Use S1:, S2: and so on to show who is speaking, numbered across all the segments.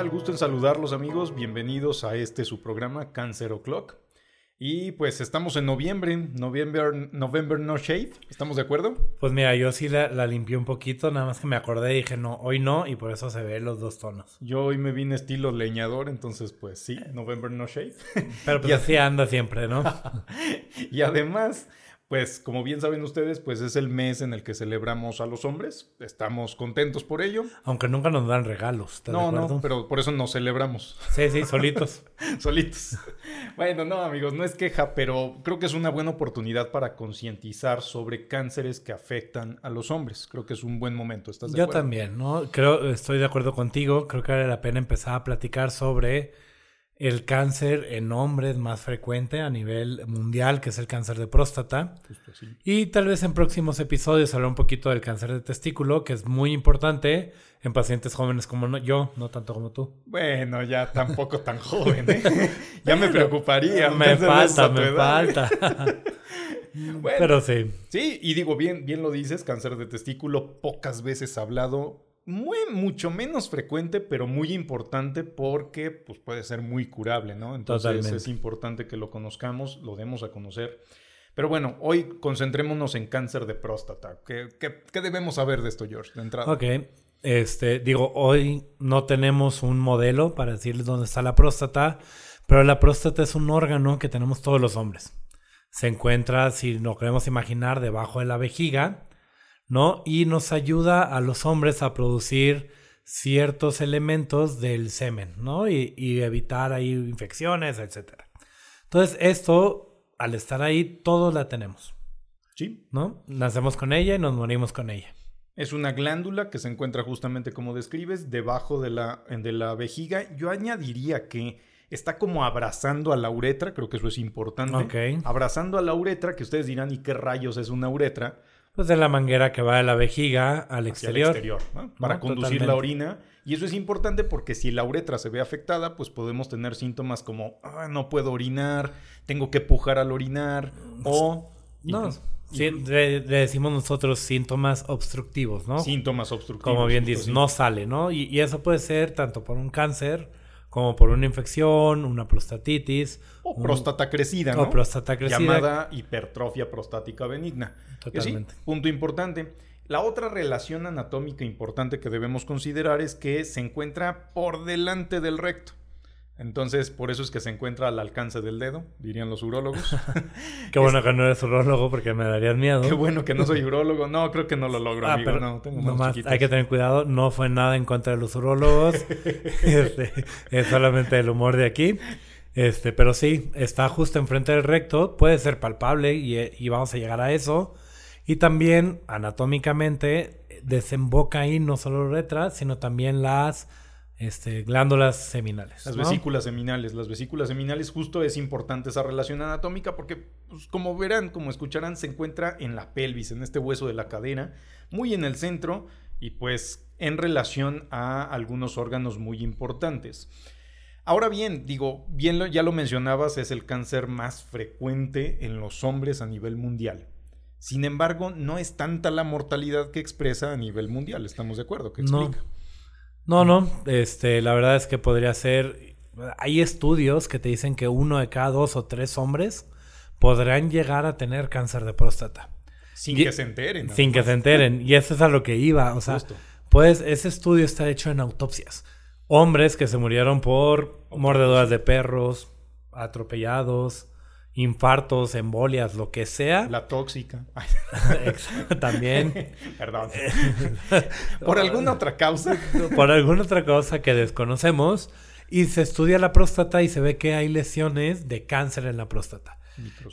S1: tal? Gusto en saludarlos amigos, bienvenidos a este su programa Cancer O'Clock. Y pues estamos en noviembre, November, November No Shave, ¿estamos de acuerdo?
S2: Pues mira, yo sí la, la, limpié un poquito, nada más que me acordé y dije, no, hoy no, y por eso se ven los dos tonos.
S1: Yo hoy me vine estilo leñador, entonces pues sí, November No Shave.
S2: Pero pues así anda siempre, ¿no?
S1: y además, pues como bien saben ustedes, pues es el mes en el que celebramos a los hombres. Estamos contentos por ello.
S2: Aunque nunca nos dan regalos.
S1: No, no, pero por eso nos celebramos.
S2: Sí, sí, solitos.
S1: solitos. Bueno, no, amigos, no es queja, pero creo que es una buena oportunidad para concientizar sobre cánceres que afectan a los hombres. Creo que es un buen momento. ¿Estás de
S2: Yo
S1: acuerdo?
S2: también, ¿no? Creo, estoy de acuerdo contigo. Creo que vale la pena empezar a platicar sobre el cáncer en hombres más frecuente a nivel mundial, que es el cáncer de próstata. Y tal vez en próximos episodios hablar un poquito del cáncer de testículo, que es muy importante en pacientes jóvenes como yo, no tanto como tú.
S1: Bueno, ya tampoco tan joven, ¿eh? ya me preocuparía.
S2: me falta, me falta. bueno, Pero sí.
S1: Sí, y digo, bien, bien lo dices, cáncer de testículo, pocas veces hablado muy, mucho menos frecuente, pero muy importante porque pues, puede ser muy curable, ¿no? Entonces
S2: Totalmente.
S1: es importante que lo conozcamos, lo demos a conocer. Pero bueno, hoy concentrémonos en cáncer de próstata. ¿Qué, qué, qué debemos saber de esto, George, de entrada?
S2: Ok. Este, digo, hoy no tenemos un modelo para decirles dónde está la próstata, pero la próstata es un órgano que tenemos todos los hombres. Se encuentra, si lo queremos imaginar, debajo de la vejiga ¿no? Y nos ayuda a los hombres a producir ciertos elementos del semen, ¿no? Y, y, evitar ahí infecciones, etc. Entonces, esto, al estar ahí, todos la tenemos.
S1: Sí.
S2: ¿No? Nacemos con ella y nos morimos con ella.
S1: Es una glándula que se encuentra justamente como describes, debajo de la, de la vejiga. Yo añadiría que está como abrazando a la uretra, creo que eso es importante.
S2: Okay.
S1: Abrazando a la uretra, que ustedes dirán, ¿y qué rayos es una uretra?
S2: Pues de la manguera que va de la vejiga al exterior.
S1: Exterior ¿no? Para no, conducir totalmente. la orina. Y eso es importante porque si la uretra se ve afectada, pues podemos tener síntomas como ah, no puedo orinar, tengo que pujar al orinar o...
S2: No, pues, sí, le, le, decimos nosotros síntomas obstructivos, ¿no?
S1: Síntomas obstructivos.
S2: Como bien dices, no sale, ¿no? Y, y, eso puede ser tanto por un cáncer como por una infección, una prostatitis.
S1: O un, próstata crecida, ¿no?
S2: O próstata crecida.
S1: Llamada hipertrofia prostática benigna.
S2: Totalmente.
S1: Sí, punto importante. La otra relación anatómica importante que debemos considerar es que se encuentra por delante del recto. Entonces, por eso es que se encuentra al alcance del dedo, dirían los urólogos.
S2: Qué bueno que no eres urólogo porque me darías miedo.
S1: Qué bueno que no soy urólogo. No, creo que no lo logro,
S2: ah,
S1: amigo.
S2: Pero
S1: no, tengo
S2: nomás hay que tener cuidado. No fue nada en contra de los urólogos. este, es solamente el humor de aquí. Este, pero sí, está justo enfrente del recto. Puede ser palpable y, y vamos a llegar a eso. Y también, anatómicamente, desemboca ahí no solo uretra, sino también las este, glándulas seminales.
S1: Las
S2: ¿no?
S1: vesículas seminales. Las vesículas seminales, justo es importante esa relación anatómica porque, pues, como verán, como escucharán, se encuentra en la pelvis, en este hueso de la cadera, muy en el centro y pues en relación a algunos órganos muy importantes. Ahora bien, digo, bien lo, ya lo mencionabas, es el cáncer más frecuente en los hombres a nivel mundial. Sin embargo, no es tanta la mortalidad que expresa a nivel mundial, ¿estamos de acuerdo? ¿Qué explica?
S2: No, no, no. Este, la verdad es que podría ser. Hay estudios que te dicen que uno de cada dos o tres hombres podrán llegar a tener cáncer de próstata.
S1: Sin
S2: y,
S1: que se enteren.
S2: ¿no? Sin que se enteren. Y eso es a lo que iba. O sea, Justo. pues ese estudio está hecho en autopsias. Hombres que se murieron por mordeduras de perros, atropellados, infartos, embolias, lo que sea.
S1: La tóxica.
S2: También.
S1: Perdón. Por alguna otra causa.
S2: Por alguna otra causa que desconocemos. Y se estudia la próstata y se ve que hay lesiones de cáncer en la próstata.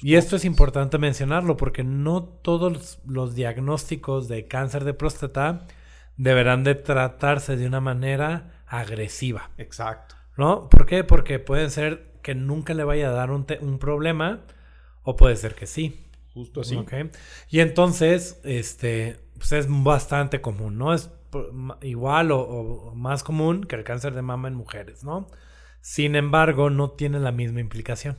S2: Y esto es importante mencionarlo porque no todos los diagnósticos de cáncer de próstata deberán de tratarse de una manera agresiva.
S1: Exacto.
S2: ¿No? ¿Por qué? Porque pueden ser que nunca le vaya a dar un, un problema o puede ser que sí.
S1: Justo así.
S2: Okay. Y entonces, este, pues es bastante común, ¿no? Es igual o, o, más común que el cáncer de mama en mujeres, ¿no? Sin embargo, no tiene la misma implicación.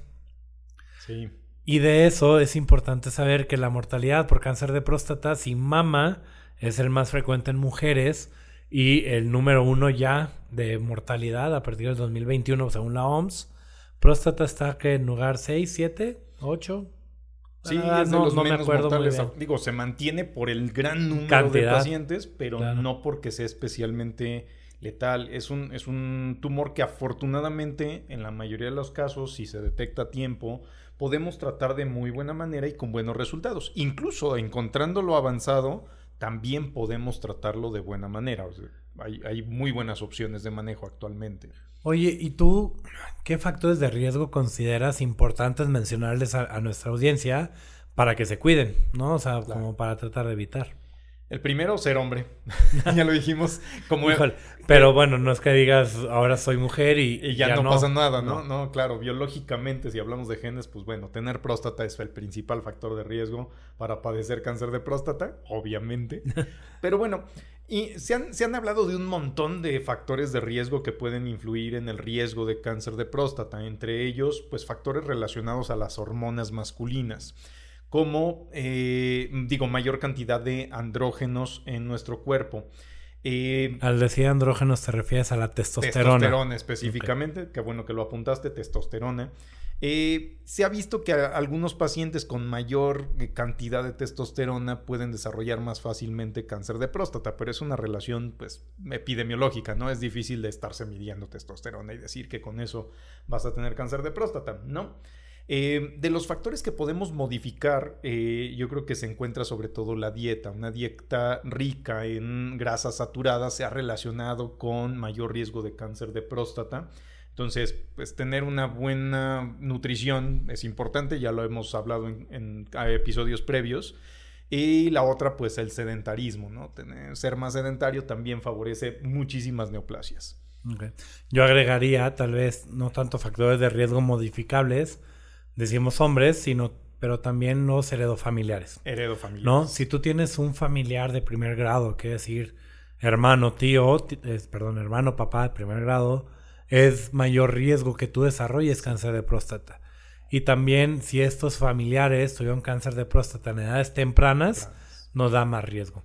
S1: Sí.
S2: Y de eso es importante saber que la mortalidad por cáncer de próstata, si mama es el más frecuente en mujeres, Y el número uno ya de mortalidad a partir del 2021, según la OMS, próstata está que en lugar 6, 7, 8.
S1: Sí,
S2: Ah,
S1: es de
S2: no-
S1: los
S2: no me
S1: menos mortales.
S2: bien.
S1: Digo, se mantiene por el gran número de pacientes, pero
S2: Claro.
S1: no porque sea especialmente letal. Es un, es un tumor que afortunadamente, en la mayoría de los casos, si se detecta a tiempo, podemos tratar de muy buena manera y con buenos resultados. Incluso encontrándolo avanzado, también podemos tratarlo de buena manera. O sea, hay, hay muy buenas opciones de manejo actualmente.
S2: Oye, ¿y tú qué factores de riesgo consideras importantes mencionarles a, a nuestra audiencia para que se cuiden, ¿no? O sea, como para tratar de evitar.
S1: El primero, ser hombre. ya lo dijimos. Como
S2: Híjole, pero bueno, no es que digas ahora soy mujer y,
S1: Y ya,
S2: ya
S1: no, pasa nada, ¿no? ¿no? claro, biológicamente, si hablamos de genes, pues bueno, tener próstata es el principal factor de riesgo para padecer cáncer de próstata, obviamente. Pero bueno, y se han, se han hablado de un montón de factores de riesgo que pueden influir en el riesgo de cáncer de próstata, entre ellos, pues factores relacionados a las hormonas masculinas como, eh, digo, mayor cantidad de andrógenos en nuestro cuerpo. Eh,
S2: Al decir andrógenos te refieres a la testosterona.
S1: Testosterona específicamente, qué bueno que lo apuntaste, testosterona. Eh, se ha visto que algunos pacientes con mayor cantidad de testosterona pueden desarrollar más fácilmente cáncer de próstata, pero es una relación pues epidemiológica, ¿no? Es difícil de estarse midiendo testosterona y decir que con eso vas a tener cáncer de próstata, ¿no? Eh, de los factores que podemos modificar, eh, yo creo que se encuentra sobre todo la dieta. Una dieta rica en grasas saturadas se ha relacionado con mayor riesgo de cáncer de próstata. Entonces, pues tener una buena nutrición es importante, ya lo hemos hablado en, episodios previos. Y la otra, pues el sedentarismo, ¿no? Tener, ser más sedentario también favorece muchísimas neoplasias.
S2: Yo agregaría tal vez no tanto factores de riesgo modificables, decimos hombres, sino pero también los heredofamiliares.
S1: Heredo familiar.
S2: ¿No? Si tú tienes un familiar de primer grado, que decir hermano, tío, es, perdón, hermano, papá de primer grado, es mayor riesgo que tú desarrolles cáncer de próstata. Y también si estos familiares tuvieron cáncer de próstata en edades tempranas, nos da más riesgo.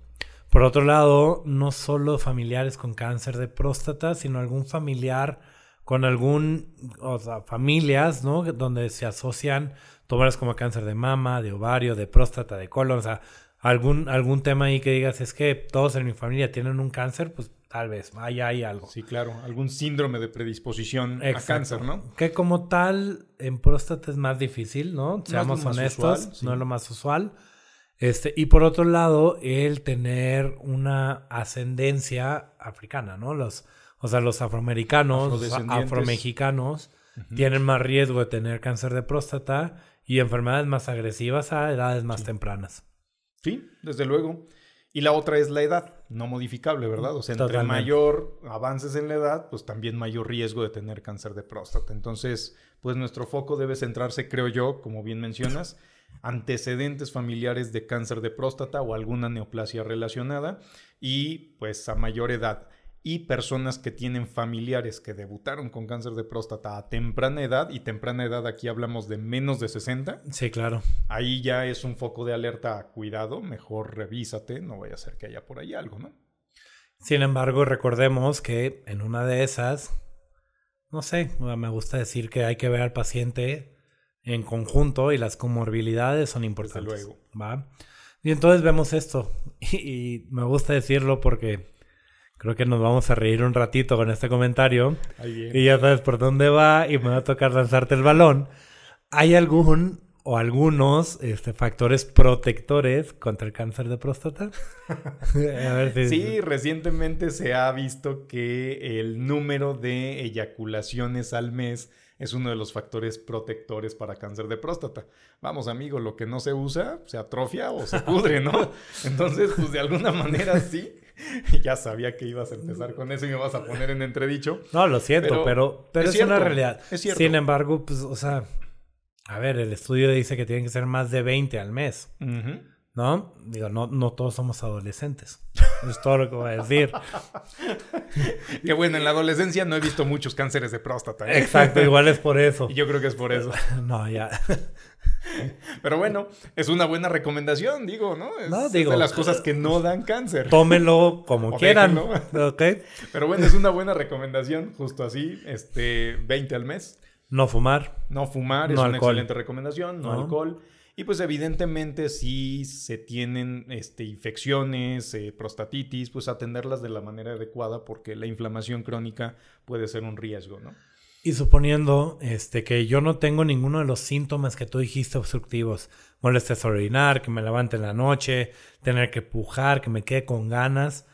S2: Por otro lado, no solo familiares con cáncer de próstata, sino algún familiar con algún, o sea, familias, ¿no? Donde se asocian tumores como cáncer de mama, de ovario, de próstata, de colon, o sea, algún, algún tema ahí que digas, es que todos en mi familia tienen un cáncer, pues tal vez, ahí hay algo.
S1: Sí, claro. Algún síndrome de predisposición a cáncer, ¿no?
S2: Que como tal, en próstata es más difícil, ¿no? Seamos honestos,
S1: usual, sí.
S2: no es lo más usual. Este, y por otro lado, el tener una ascendencia africana, ¿no? Los, o sea, los afroamericanos, afromexicanos, tienen más riesgo de tener cáncer de próstata y enfermedades más agresivas a edades más tempranas.
S1: Sí, desde luego. Y la otra es la edad, no modificable, ¿verdad? O sea, entre
S2: Totalmente.
S1: mayor avances en la edad, pues también mayor riesgo de tener cáncer de próstata. Entonces, pues nuestro foco debe centrarse, creo yo, como bien mencionas, antecedentes familiares de cáncer de próstata o alguna neoplasia relacionada y pues a mayor edad. Y personas que tienen familiares que debutaron con cáncer de próstata a temprana edad, y temprana edad aquí hablamos de menos de 60,
S2: Sí, claro.
S1: ahí ya es un foco de alerta, cuidado, mejor revísate, no vaya a ser que haya por ahí algo, ¿no?
S2: Sin embargo, recordemos que en una de esas, no sé, me gusta decir que hay que ver al paciente en conjunto y las comorbilidades son importantes.
S1: luego.
S2: ¿va? Y entonces vemos esto. Y, y me gusta decirlo porque creo que nos vamos a reír un ratito con este comentario. Y ya sabes por dónde va y me va a tocar lanzarte el balón. ¿Hay algún o algunos este, factores protectores contra el cáncer de próstata? a ver si...
S1: Sí, recientemente se ha visto que el número de eyaculaciones al mes es uno de los factores protectores para cáncer de próstata. Vamos, amigo, lo que no se usa se atrofia o se pudre, ¿no? Entonces, pues de alguna manera sí. Ya sabía que ibas a empezar con eso y me vas a poner en entredicho.
S2: No, lo siento,
S1: Pero
S2: pero, pero,
S1: es
S2: es, una realidad.
S1: es cierto.
S2: Sin embargo, pues, o sea, a ver, el estudio dice que tienen que ser más de 20 al mes,
S1: Ujú.
S2: ¿No? Digo, no, no todos somos adolescentes. Es todo lo que voy a decir.
S1: que bueno, en la adolescencia no he visto muchos cánceres de próstata. ¿eh?
S2: Exacto, igual es por eso.
S1: Yo creo que es por eso.
S2: no, ya.
S1: Pero bueno, es una buena recomendación, digo, ¿no? Es,
S2: no, digo,
S1: de las cosas que no dan cáncer.
S2: Tómenlo como quieran. Okay.
S1: Pero bueno, es una buena recomendación, justo así, este, 20 al mes.
S2: No fumar.
S1: No fumar es una excelente recomendación, no, alcohol. Y pues evidentemente si se tienen este, infecciones, eh, prostatitis, pues atenderlas de la manera adecuada porque la inflamación crónica puede ser un riesgo, ¿no?
S2: Y suponiendo este, que yo no tengo ninguno de los síntomas que tú dijiste obstructivos, molestias a orinar, que me levante en la noche, tener que pujar, que me quede con ganas,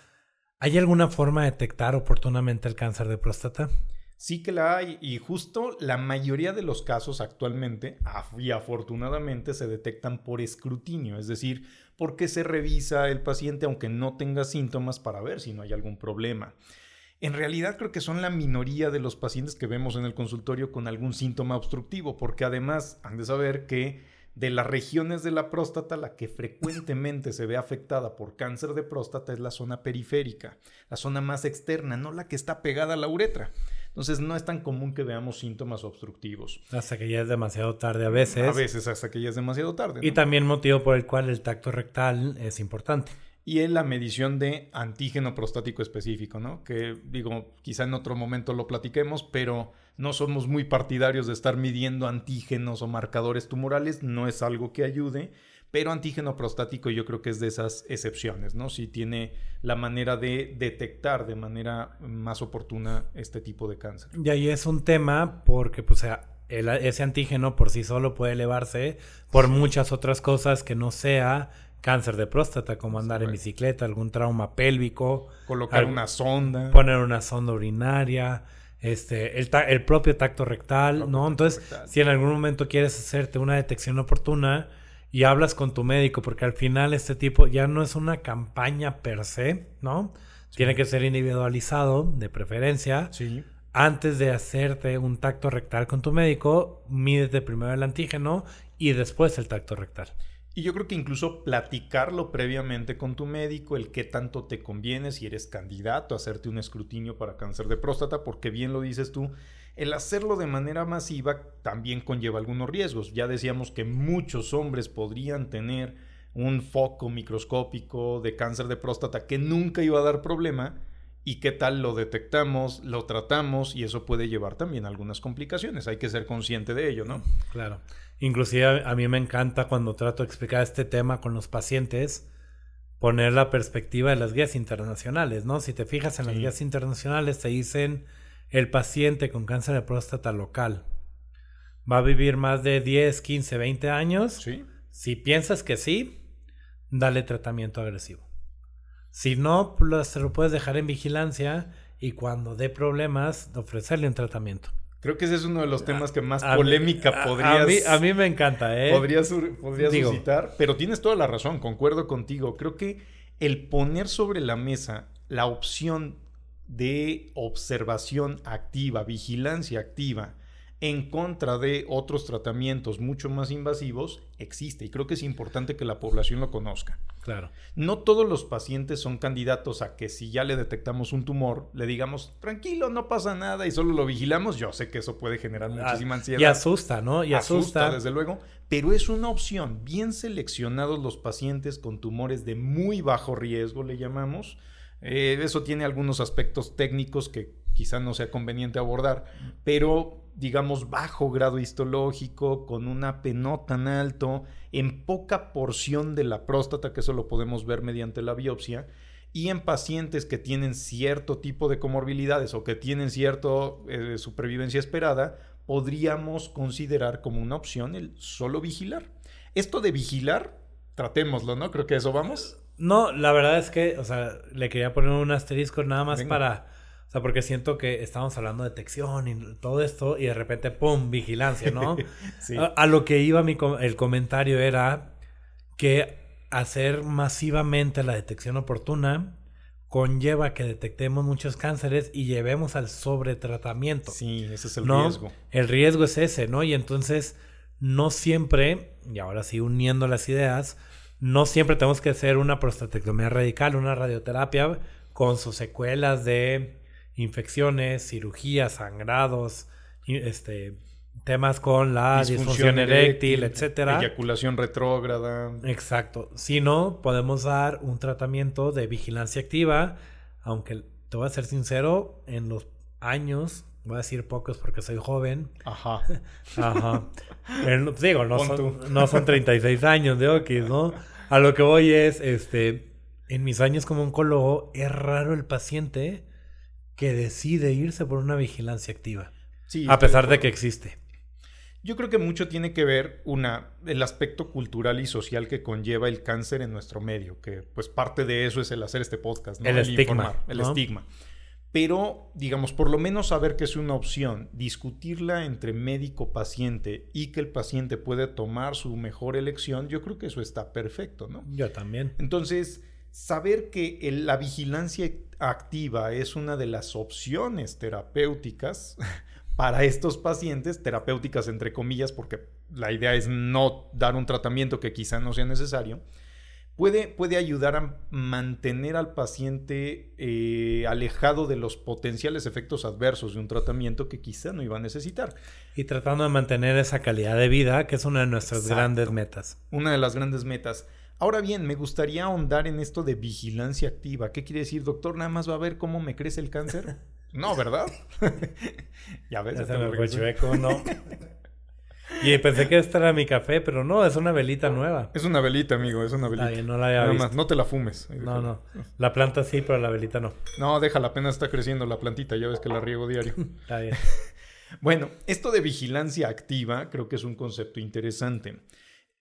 S2: ¿hay alguna forma de detectar oportunamente el cáncer de próstata?
S1: Sí que la hay y justo la mayoría de los casos actualmente y afortunadamente se detectan por escrutinio, es decir, porque se revisa el paciente aunque no tenga síntomas para ver si no hay algún problema. En realidad creo que son la minoría de los pacientes que vemos en el consultorio con algún síntoma obstructivo, porque además han de saber que de las regiones de la próstata, la que frecuentemente se ve afectada por cáncer de próstata es la zona periférica, la zona más externa, no la que está pegada a la uretra. Entonces no es tan común que veamos síntomas obstructivos.
S2: Hasta que ya es demasiado tarde a veces. A
S1: veces hasta que ya es demasiado tarde.
S2: Y también motivo por el cual el tacto rectal es importante
S1: y en la medición de antígeno prostático específico, ¿no? Que digo, quizá en otro momento lo platiquemos, pero no somos muy partidarios de estar midiendo antígenos o marcadores tumorales, no es algo que ayude, pero antígeno prostático yo creo que es de esas excepciones, ¿no? Si tiene la manera de detectar de manera más oportuna este tipo de cáncer.
S2: Y ahí es un tema porque, pues, ese antígeno por sí solo puede elevarse por muchas otras cosas que no sea cáncer de próstata, como andar en bicicleta, algún trauma pélvico.
S1: Colocar una sonda.
S2: Poner una sonda urinaria, este, el, el propio tacto rectal, ¿no? Entonces, si en algún momento quieres hacerte una detección oportuna y hablas con tu médico, porque al final este tipo ya no es una campaña per se, ¿no? Tiene que ser individualizado, de preferencia.
S1: Sí.
S2: Antes de hacerte un tacto rectal con tu médico, mídete primero el antígeno y después el tacto rectal.
S1: Y yo creo que incluso platicarlo previamente con tu médico, el qué tanto te conviene si eres candidato a hacerte un escrutinio para cáncer de próstata, porque bien lo dices tú, el hacerlo de manera masiva también conlleva algunos riesgos. Ya decíamos que muchos hombres podrían tener un foco microscópico de cáncer de próstata que nunca iba a dar problema y qué tal lo detectamos, lo tratamos y eso puede llevar también a algunas complicaciones. Hay que ser consciente de ello, ¿no?
S2: Claro. Inclusive a mí me encanta cuando trato de explicar este tema con los pacientes poner la perspectiva de las guías internacionales, ¿no? Si te fijas en las guías internacionales te dicen el paciente con cáncer de próstata local va a vivir más de 10, 15, 20 años.
S1: Sí.
S2: Si piensas que sí, dale tratamiento agresivo. Si no, se lo puedes dejar en vigilancia y cuando dé problemas, ofrecerle un tratamiento.
S1: Creo que ese es uno de los temas que más polémica podrías...
S2: A mí, me encanta, ¿eh?
S1: Podrías, suscitar, pero tienes toda la razón, concuerdo contigo. Creo que el poner sobre la mesa la opción de observación activa, vigilancia activa, en contra de otros tratamientos mucho más invasivos existe y creo que es importante que la población lo conozca.
S2: Claro.
S1: No todos los pacientes son candidatos a que si ya le detectamos un tumor, le digamos, tranquilo, no pasa nada y solo lo vigilamos. Yo sé que eso puede generar ah, muchísima ansiedad.
S2: Y asusta, ¿no? Y asusta.
S1: asusta. desde luego, pero es una opción. Bien seleccionados los pacientes con tumores de muy bajo riesgo, le llamamos. Eh, eso tiene algunos aspectos técnicos que quizá no sea conveniente abordar, pero digamos, bajo grado histológico, con una P no tan alto, en poca porción de la próstata, que eso lo podemos ver mediante la biopsia, y en pacientes que tienen cierto tipo de comorbilidades o que tienen cierta eh, supervivencia esperada, podríamos considerar como una opción el solo vigilar. Esto de vigilar, tratémoslo, ¿no? Creo que eso vamos.
S2: No, la verdad es que, o sea, le quería poner un asterisco nada más para o sea, porque siento que estamos hablando de detección y todo esto y de repente, ¡pum!, vigilancia, ¿no? sí. a, lo que iba mi el comentario era que hacer masivamente la detección oportuna conlleva que detectemos muchos cánceres y llevemos al sobretratamiento.
S1: Sí, ese es el riesgo.
S2: El riesgo es ese, ¿no? Y entonces no siempre, y ahora sí uniendo las ideas, no siempre tenemos que hacer una prostatectomía radical, una radioterapia con sus secuelas de infecciones, cirugías, sangrados, este, temas con la disfunción, eréctil, etcétera.
S1: Eyaculación retrógrada.
S2: Exacto. Si no, podemos dar un tratamiento de vigilancia activa, aunque te voy a ser sincero, en los años, voy a decir pocos porque soy joven.
S1: Ajá.
S2: Ajá. En- digo, no son, no son 36 años de Okis, ¿no? A lo que voy es, este, en mis años como oncólogo, es raro el paciente que decide irse por una vigilancia activa.
S1: Sí,
S2: A pesar de que existe.
S1: Yo creo que mucho tiene que ver una el aspecto cultural y social que conlleva el cáncer en nuestro medio, que pues parte de eso es el hacer este podcast, ¿no?
S2: El estigma,
S1: informar, el
S2: ¿no?
S1: estigma. Pero, digamos, por lo menos saber que es una opción, discutirla entre médico-paciente y que el paciente puede tomar su mejor elección, yo creo que eso está perfecto, ¿no?
S2: Yo también.
S1: Entonces, saber que el- la vigilancia activa es una de las opciones terapéuticas para estos pacientes, terapéuticas entre comillas, porque la idea es no dar un tratamiento que quizá no sea necesario, puede, puede ayudar a mantener al paciente eh, alejado de los potenciales efectos adversos de un tratamiento que quizá no iba a necesitar.
S2: Y tratando de mantener esa calidad de vida, que es una de nuestras
S1: Exacto.
S2: grandes metas.
S1: Una de las grandes metas. Ahora bien, me gustaría ahondar en esto de vigilancia activa. ¿Qué quiere decir, doctor? ¿Nada más va a ver cómo me crece el cáncer? No, ¿verdad? ya ves,
S2: Ya se me fue chueco, ¿no? y pensé que este era mi café, pero no, es una velita nueva.
S1: Es una velita, amigo, es una velita.
S2: Bien, no la había
S1: Nada
S2: visto.
S1: más, no te la fumes.
S2: No, no. La planta sí, pero la velita no.
S1: No, déjala, apenas está creciendo la plantita, ya ves que la riego diario.
S2: Está bien.
S1: Bueno, esto de vigilancia activa creo que es un concepto interesante.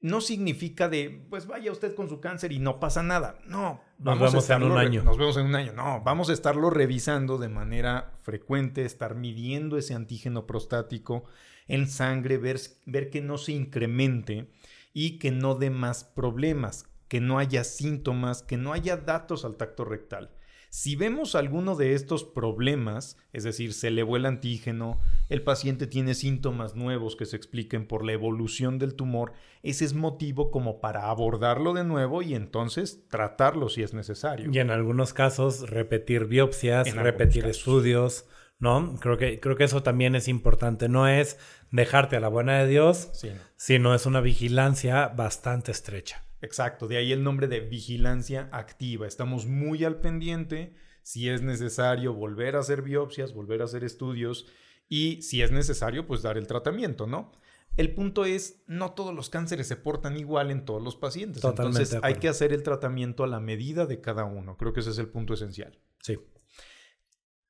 S1: No significa de, pues vaya usted con su cáncer y no pasa nada. No,
S2: Nos
S1: a
S2: vemos en
S1: estarlo
S2: un año.
S1: Nos vemos en un año. No, vamos a estarlo revisando de manera frecuente, estar midiendo ese antígeno prostático en sangre, ver, ver que no se incremente y que no dé más problemas, que no haya síntomas, que no haya datos al tacto rectal. Si vemos alguno de estos problemas, es decir, se elevó el antígeno, el paciente tiene síntomas nuevos que se expliquen por la evolución del tumor, ese es motivo como para abordarlo de nuevo y entonces tratarlo si es necesario.
S2: Y en algunos casos, repetir biopsias,
S1: En
S2: repetir estudios, ¿no? Creo que, creo que eso también es importante. No es dejarte a la buena de Dios,
S1: Sí,
S2: sino es una vigilancia bastante estrecha.
S1: Exacto, de ahí el nombre de vigilancia activa. Estamos muy al pendiente si es necesario volver a hacer biopsias, volver a hacer estudios y si es necesario, pues dar el tratamiento, ¿no? El punto es, no todos los cánceres se portan igual en todos los pacientes.
S2: Totalmente
S1: Entonces hay que hacer el tratamiento a la medida de cada uno. Creo que ese es el punto esencial.
S2: Sí.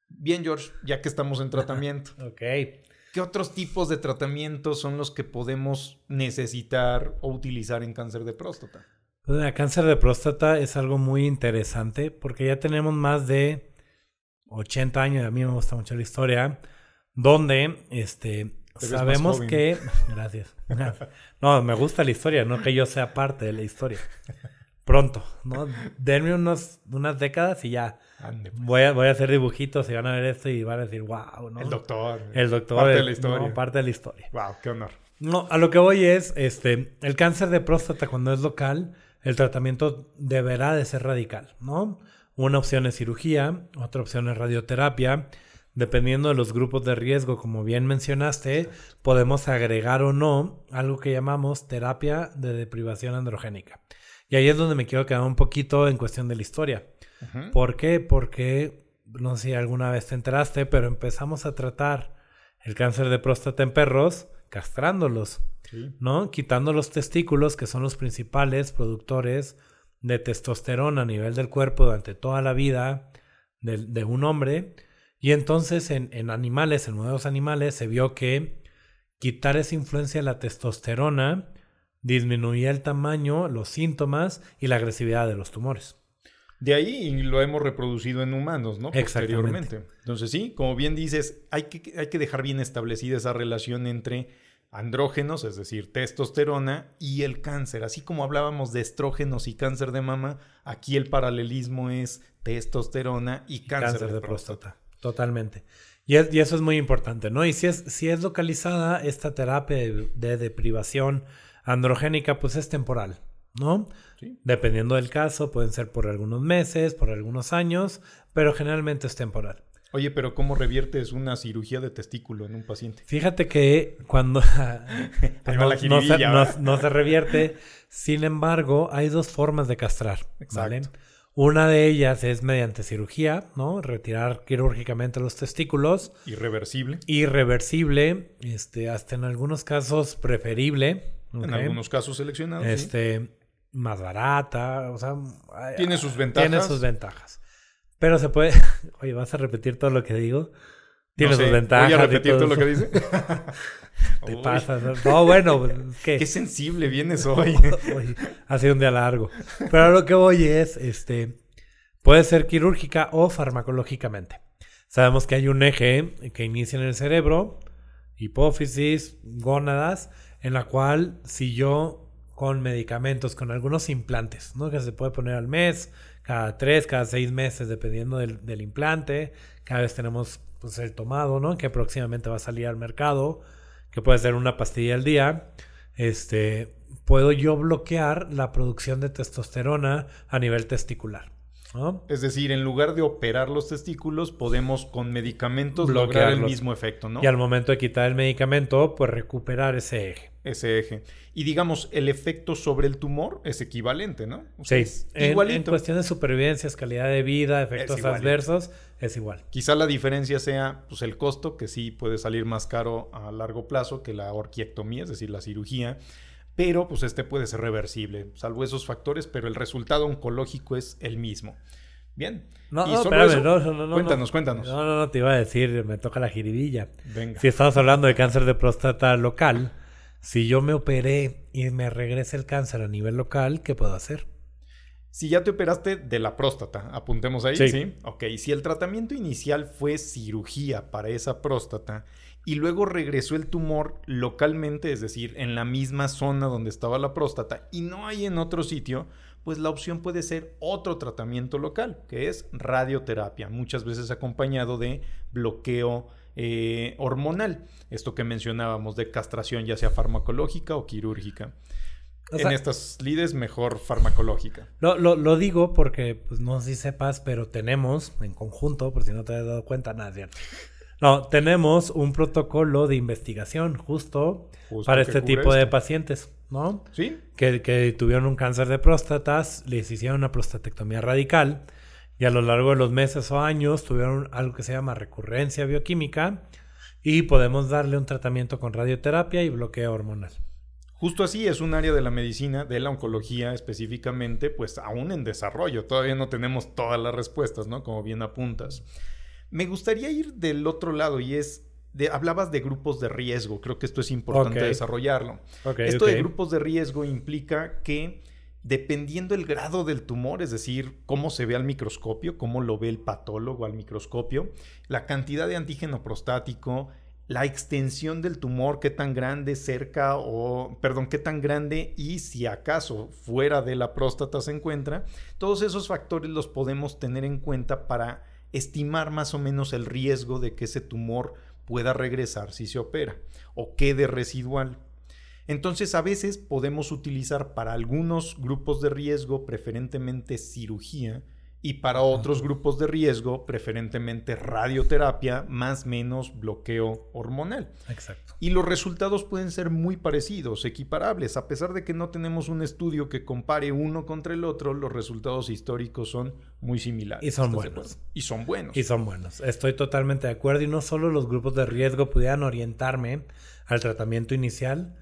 S1: Bien, George, ya que estamos en tratamiento,
S2: Ok.
S1: ¿Qué otros tipos de tratamientos son los que podemos necesitar o utilizar en cáncer de próstata?
S2: Pues el cáncer de próstata es algo muy interesante porque ya tenemos más de 80 años, a mí me gusta mucho la historia, donde este, sabemos que... Gracias. No, me gusta la historia, no que yo sea parte de la historia. Pronto, ¿no? Denme unos, unas décadas y ya.
S1: Ande, pues.
S2: Voy a, voy a hacer dibujitos y van a ver esto y van a decir, wow, ¿no?
S1: El doctor.
S2: El doctor.
S1: Parte de la historia.
S2: no, parte de la historia.
S1: Wow, qué honor.
S2: No, a lo que voy es, este, el cáncer de próstata cuando es local, el tratamiento deberá de ser radical, ¿no? Una opción es cirugía, otra opción es radioterapia. Dependiendo de los grupos de riesgo, como bien mencionaste, podemos agregar o no algo que llamamos terapia de deprivación androgénica. Y ahí es donde me quiero quedar un poquito en cuestión de la historia. ¿Por qué? Porque, no sé si alguna vez te enteraste, pero empezamos a tratar el cáncer de próstata en perros castrándolos,
S1: Sí.
S2: ¿no? Quitando los testículos, que son los principales productores de testosterona a nivel del cuerpo durante toda la vida de, de un hombre. Y entonces en, en animales, en modelos animales, se vio que quitar esa influencia de la testosterona disminuía el tamaño, los síntomas y la agresividad de los tumores.
S1: De ahí lo hemos reproducido en humanos, ¿no?
S2: Exactamente.
S1: Posteriormente. Entonces, sí, como bien dices, hay que, hay que dejar bien establecida esa relación entre andrógenos, es decir, testosterona, y el cáncer. Así como hablábamos de estrógenos y cáncer de mama, aquí el paralelismo es testosterona y cáncer, de, próstata.
S2: Totalmente. Y, es- y eso es muy importante, ¿no? Y si es, si es localizada, esta terapia de, de deprivación androgénica, pues es temporal, ¿no?
S1: Sí.
S2: Dependiendo del caso, pueden ser por algunos meses, por algunos años, pero generalmente es temporal.
S1: Oye, pero ¿cómo reviertes una cirugía de testículo en un paciente?
S2: Fíjate que cuando no, se, no- se revierte, sin embargo, hay dos formas de castrar. ¿vale?
S1: Exacto.
S2: Una de ellas es mediante cirugía, ¿no? Retirar quirúrgicamente los testículos.
S1: Irreversible.
S2: Irreversible, este, hasta en algunos casos preferible.
S1: En algunos casos seleccionados. sí.
S2: este, más barata, o sea,
S1: Tiene sus ventajas.
S2: Tiene sus ventajas. Pero se puede, oye, vas a repetir todo lo que digo. Tiene
S1: No sé,
S2: sus ventajas.
S1: Voy a repetir todo lo que dice.
S2: Te
S1: Uy,
S2: pasas. ¿no? No, bueno, pues, es que
S1: Qué sensible vienes hoy.
S2: Uy, ha sido un día largo. Pero a lo que voy es, este, puede ser quirúrgica o farmacológicamente. Sabemos que hay un eje que inicia en el cerebro, hipófisis, gónadas, en la cual si yo con medicamentos, con algunos implantes, ¿no? Que se puede poner al mes, cada tres, cada seis meses, dependiendo del, del implante. Cada vez tenemos pues, el tomado, ¿no? Que próximamente va a salir al mercado, que puede ser una pastilla al día. Este, puedo yo bloquear la producción de testosterona a nivel testicular.
S1: Es decir, en lugar de operar los testículos, podemos con medicamentos lograr el mismo efecto, ¿no?
S2: Y al momento de quitar el medicamento, pues recuperar ese eje.
S1: Ese eje. Y digamos, el efecto sobre el tumor es equivalente, ¿no? O sea,
S2: Sí,
S1: es
S2: en, en cuestión de supervivencia, calidad de vida, efectos adversos, es igual.
S1: Quizá la diferencia sea pues, el costo, que sí puede salir más caro a largo plazo que la orquiectomía, es decir, la cirugía. Pero pues este puede ser reversible, salvo esos factores, pero el resultado oncológico es el mismo. Bien.
S2: No, no, espérame,
S1: eso-
S2: no, no, no, no.
S1: cuéntanos, cuéntanos.
S2: No, no, no, te iba a decir, me toca la jiribilla.
S1: Venga.
S2: Si estamos hablando de cáncer de próstata local, si yo me operé y me regresa el cáncer a nivel local, ¿qué puedo hacer?
S1: Si ya te operaste de la próstata, apuntemos ahí, ¿sí?
S2: Sí.
S1: Ok, si el tratamiento inicial fue cirugía para esa próstata y luego regresó el tumor localmente, es decir, en la misma zona donde estaba la próstata y no hay en otro sitio, pues la opción puede ser otro tratamiento local, que es radioterapia, muchas veces acompañado de bloqueo eh, hormonal, esto que mencionábamos de castración ya sea farmacológica o quirúrgica.
S2: O sea,
S1: en estas lides, mejor farmacológica.
S2: Lo, lo, lo digo porque, pues no sé si sepas, pero tenemos en conjunto, por si no te has dado cuenta, nada, cierto. No, tenemos un protocolo de investigación justo,
S1: Justo
S2: para este tipo de pacientes, ¿no?
S1: ¿Sí?
S2: Que, que tuvieron un cáncer de próstatas, les hicieron una prostatectomía radical y a lo largo de los meses o años tuvieron algo que se llama recurrencia bioquímica y podemos darle un tratamiento con radioterapia y bloqueo hormonal.
S1: Justo así es un área de la medicina, de la oncología específicamente, pues aún en desarrollo. Todavía no tenemos todas las respuestas, ¿no? Como bien apuntas. Me gustaría ir del otro lado y es, de, hablabas de grupos de riesgo. Creo que esto es importante desarrollarlo. Esto de grupos de riesgo implica que dependiendo el grado del tumor, es decir, cómo se ve al microscopio, cómo lo ve el patólogo al microscopio, la cantidad de antígeno prostático, la extensión del tumor, qué tan grande cerca o, perdón, qué tan grande y si acaso fuera de la próstata se encuentra, todos esos factores los podemos tener en cuenta para estimar más o menos el riesgo de que ese tumor pueda regresar si se opera o quede residual. Entonces a veces podemos utilizar para algunos grupos de riesgo preferentemente cirugía y para otros grupos de riesgo preferentemente radioterapia más menos bloqueo hormonal.
S2: Exacto.
S1: Y los resultados pueden ser muy parecidos, equiparables. A pesar de que no tenemos un estudio que compare uno contra el otro, los resultados históricos son muy similares.
S2: Y son
S1: ¿Estás de
S2: buenos.
S1: Y son buenos.
S2: Y son buenos. Estoy totalmente de acuerdo. Y no solo los grupos de riesgo pudieran orientarme al tratamiento inicial,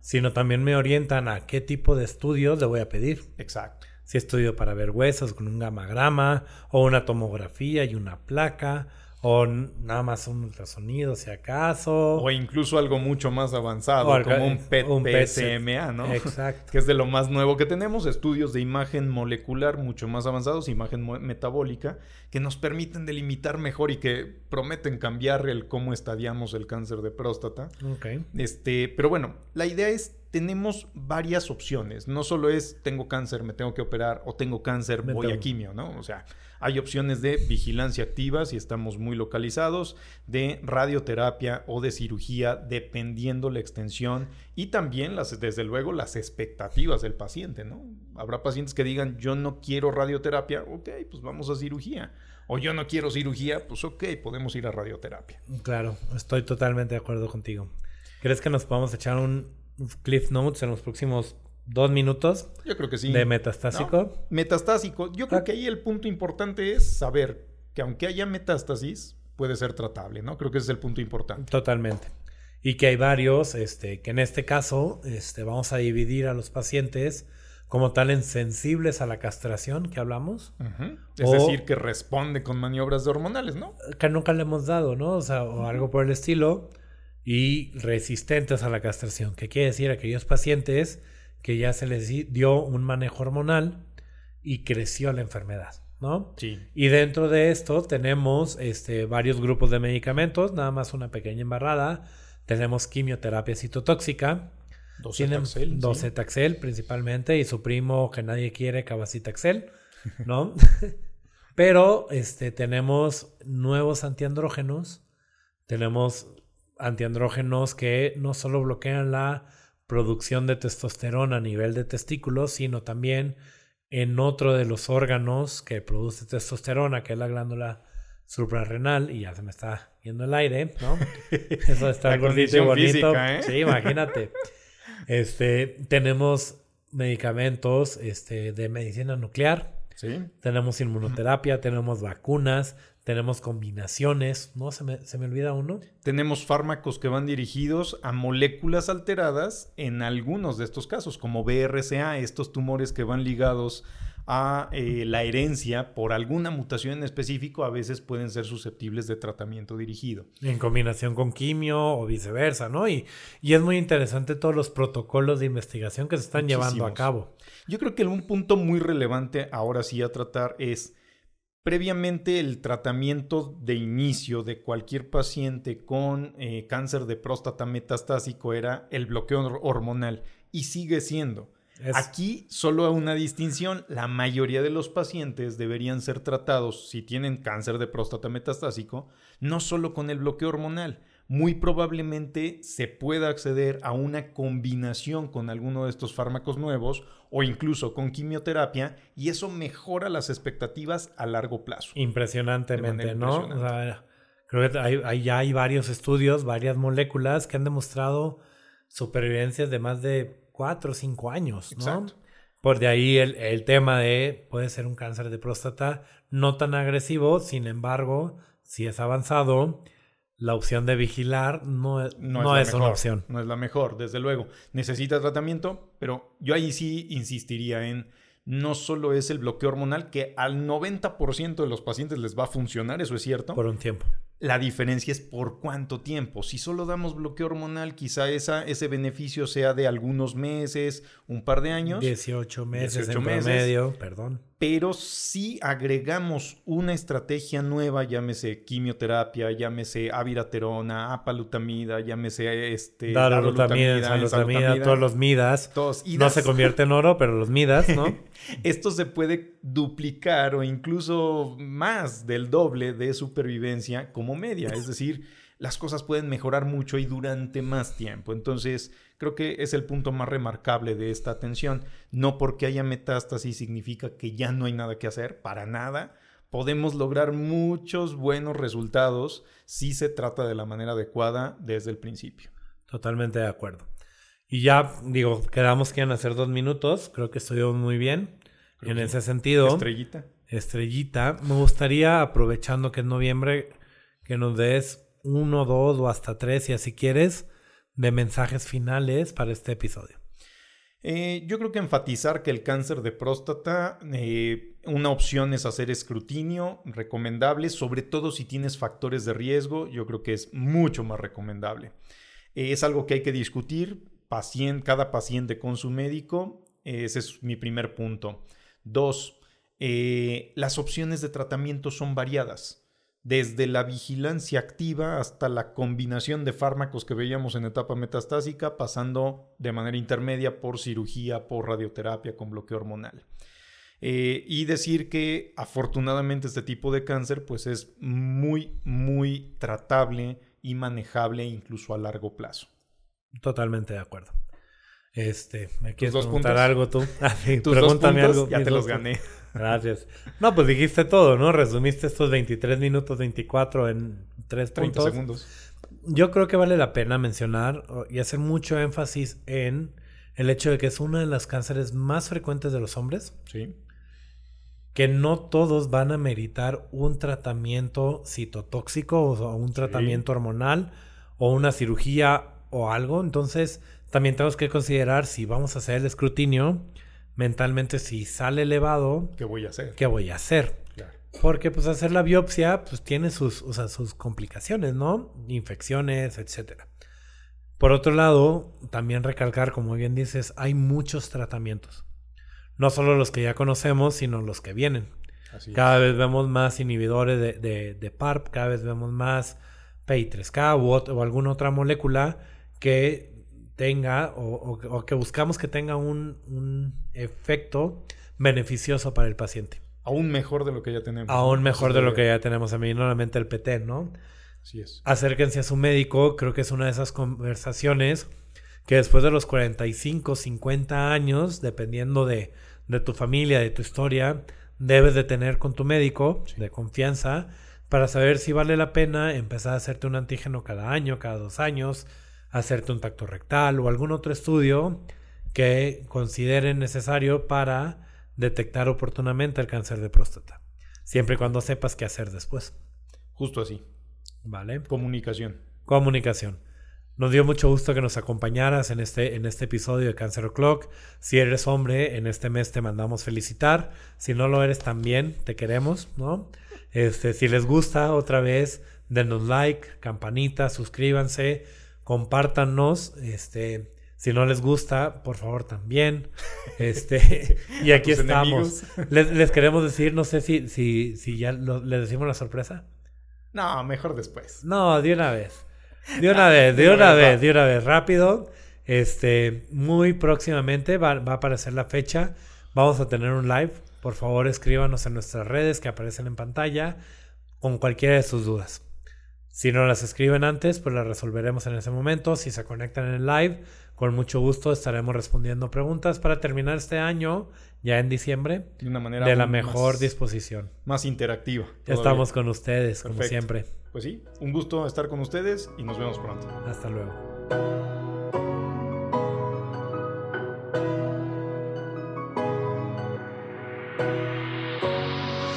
S2: sino también me orientan a qué tipo de estudios le voy a pedir.
S1: Exacto.
S2: Si estudio para ver huesos con un gamagrama, o una tomografía y una placa, o nada más un ultrasonido si acaso.
S1: O incluso algo mucho más avanzado,
S2: O
S1: como un PET,
S2: un PET
S1: PSMA, ¿no?
S2: Exacto.
S1: que es de lo más nuevo que tenemos, estudios de imagen molecular mucho más avanzados, imagen metabólica, que nos permiten delimitar mejor y que prometen cambiar el cómo estadiamos el cáncer de próstata.
S2: Ok.
S1: Este, pero bueno, la idea es tenemos varias opciones. No solo es tengo cáncer, me tengo que operar, o tengo cáncer, voy a quimio, ¿no? O sea, hay opciones de vigilancia activa si estamos muy localizados, de radioterapia o de cirugía, dependiendo la extensión y también, las, desde luego, las expectativas del paciente, ¿no? Habrá pacientes que digan, yo no quiero radioterapia, ok, pues vamos a cirugía. O yo no quiero cirugía, pues ok, podemos ir a radioterapia.
S2: Claro, estoy totalmente de acuerdo contigo. ¿Crees que nos podamos echar un Cliff Notes en los próximos dos minutos
S1: Yo creo que sí.
S2: de metastásico?
S1: ¿no? Metastásico. Yo creo
S2: Ah.
S1: que ahí el punto importante es saber que aunque haya metástasis, puede ser tratable, ¿no? Creo que ese es el punto importante.
S2: Totalmente. Y que hay varios, este, que en este caso, este, vamos a dividir a los pacientes como tal en sensibles a la castración que hablamos.
S1: Es
S2: O-
S1: decir, que responde con maniobras hormonales, ¿no?
S2: que nunca le hemos dado, ¿no? O sea, o algo por el estilo, y resistentes a la castración, que quiere decir aquellos pacientes que ya se les di- dio un manejo hormonal y creció la enfermedad, ¿no?
S1: Sí.
S2: Y dentro de esto tenemos este, varios grupos de medicamentos, nada más una pequeña embarrada. Tenemos quimioterapia citotóxica,
S1: Docetaxel, sí.
S2: docetaxel principalmente y su primo que nadie quiere, cabacitaxel, ¿no? Pero este, tenemos nuevos antiandrógenos, tenemos antiandrógenos que no solo bloquean la producción de testosterona a nivel de testículos, sino también en otro de los órganos que produce testosterona, que es la glándula suprarrenal, y ya se me está yendo el aire, ¿no? Eso
S1: La
S2: gordito y bonito.
S1: física, ¿eh?
S2: Sí, imagínate. Este, tenemos medicamentos este, de medicina nuclear,
S1: Sí.
S2: tenemos inmunoterapia, tenemos vacunas, tenemos combinaciones, ¿no? Se me, se me olvida uno.
S1: Tenemos fármacos que van dirigidos a moléculas alteradas en algunos de estos casos, como BRCA, estos tumores que van ligados a eh, la herencia por alguna mutación en específico, a veces pueden ser susceptibles de tratamiento dirigido.
S2: En combinación con quimio o viceversa, ¿no? Y, y es muy interesante todos los protocolos de investigación que se están llevando a cabo.
S1: Yo creo que un punto muy relevante ahora sí a tratar es previamente el tratamiento de inicio de cualquier paciente con eh, cáncer de próstata metastásico era el bloqueo hor- hormonal y sigue siendo.
S2: Es-
S1: Aquí solo una distinción, la mayoría de los pacientes deberían ser tratados si tienen cáncer de próstata metastásico, no solo con el bloqueo hormonal, muy probablemente se pueda acceder a una combinación con alguno de estos fármacos nuevos o incluso con quimioterapia y eso mejora las expectativas a largo plazo.
S2: Impresionantemente, ¿no? O sea, creo que hay, hay- ya hay varios estudios, varias moléculas que han demostrado supervivencias de más de 4 o 5 años, ¿no?
S1: Exacto.
S2: Por de ahí el, el tema de puede ser un cáncer de próstata no tan agresivo, sin embargo, si es avanzado, la opción de vigilar no, es- no
S1: la
S2: es, una
S1: mejor,
S2: opción.
S1: No es la mejor, desde luego. Necesita tratamiento, pero yo ahí sí insistiría en no solo es el bloqueo hormonal, que al 90% de los pacientes les va a funcionar, eso es cierto.
S2: Por un tiempo.
S1: La diferencia es por cuánto tiempo. Si solo damos bloqueo hormonal, quizá esa, ese beneficio sea de algunos meses, un par de años.
S2: 18 meses
S1: 18
S2: en
S1: meses.
S2: promedio, perdón.
S1: Pero si agregamos una estrategia nueva, llámese quimioterapia, llámese aviraterona, apalutamida, llámese este,
S2: enzalutamida, todos los midas.
S1: todos
S2: No se convierte en oro, pero los midas, ¿no?
S1: Esto se puede duplicar o incluso más del doble de supervivencia como media. Es decir, las cosas pueden mejorar mucho y durante más tiempo. Entonces, creo que es el punto más remarcable de esta atención. No porque haya metástasis significa que ya no hay nada que hacer, para nada. Podemos lograr muchos buenos resultados si se trata de la manera adecuada desde el principio.
S2: Totalmente de acuerdo. Y ya, digo, quedamos que iban a hacer dos minutos. Creo que estuvimos muy bien.
S1: Creo
S2: en ese sentido,
S1: Estrellita.
S2: Estrellita, me gustaría, aprovechando que es noviembre, que nos des uno, dos o hasta tres, si así quieres, de mensajes finales para este episodio.
S1: Eh, yo creo que enfatizar que el cáncer de próstata, eh, una opción es hacer escrutinio recomendable, sobre todo si tienes factores de riesgo, yo creo que es mucho más recomendable. Eh, es algo que hay que discutir, pacien- cada paciente con su médico, ese es mi primer punto. Dos, las opciones de tratamiento son variadas. Desde la vigilancia activa hasta la combinación de fármacos que veíamos en etapa metastásica, pasando de manera intermedia por cirugía, por radioterapia con bloqueo hormonal. Eh, y decir que afortunadamente este tipo de cáncer pues es muy, muy tratable y manejable incluso a largo plazo.
S2: Totalmente de acuerdo. Este, ¿me quieres preguntar algo tú?
S1: Ah, pregúntame algo. Ya te los gané.
S2: Gracias. No, pues dijiste todo, ¿no? Resumiste estos 23 minutos 24 en 3 30 segundos. Yo creo que vale la pena mencionar y hacer mucho énfasis en el hecho de que es uno de los cánceres más frecuentes de los hombres.
S1: Sí.
S2: Que no todos van a meritar un tratamiento citotóxico o un tratamiento hormonal o una cirugía o algo. Entonces, también tenemos que considerar si vamos a hacer el escrutinio mentalmente si sale elevado,
S1: ¿qué voy a hacer?
S2: ¿Qué voy a hacer? Porque pues hacer la biopsia pues tiene sus, o sea, sus complicaciones, ¿no? Infecciones, etcétera. Por otro lado, también recalcar, como bien dices, hay muchos tratamientos. No solo los que ya conocemos, sino los que vienen. cada vez vemos más inhibidores de, de, PARP, cada vez vemos más PI3K o alguna otra molécula que tenga o, que buscamos que tenga un, efecto beneficioso para el paciente.
S1: Aún mejor de lo que ya tenemos.
S2: Aún mejor de lo que ya tenemos. A mí normalmente el PT, ¿no?
S1: Así es.
S2: Acérquense a su médico. Creo que es una de esas conversaciones que después de los 45, 50 años, dependiendo de, tu familia, de tu historia, debes de tener con tu médico de confianza para saber si vale la pena empezar a hacerte un antígeno cada año, cada dos años, hacerte un tacto rectal o algún otro estudio que consideren necesario para detectar oportunamente el cáncer de próstata. Siempre y cuando sepas qué hacer después.
S1: Justo así.
S2: ¿Vale?
S1: Comunicación.
S2: Comunicación. Nos dio mucho gusto que nos acompañaras en este, en este episodio de Cancer O'Clock. Si eres hombre, en este mes te mandamos felicitar. Si no lo eres también, te queremos, ¿no? Este, si les gusta, otra vez, denos like, campanita, suscríbanse compártanos, este, si no les gusta, por favor también. Este, y aquí estamos. Les, queremos decir, no sé si, si, si ya les decimos la sorpresa.
S1: No, mejor después.
S2: No, de una vez. De una vez, de una vez, de una vez, rápido. Este, muy próximamente va, va, a aparecer la fecha. Vamos a tener un live. Por favor, escríbanos en nuestras redes que aparecen en pantalla con cualquiera de sus dudas. Si no las escriben antes, pues las resolveremos en ese momento. Si se conectan en el live, con mucho gusto estaremos respondiendo preguntas para terminar este año, ya en diciembre,
S1: de, una manera
S2: de la mejor disposición.
S1: Más interactiva.
S2: Estamos con ustedes, como siempre.
S1: Pues sí, un gusto estar con ustedes y nos vemos pronto.
S2: Hasta luego.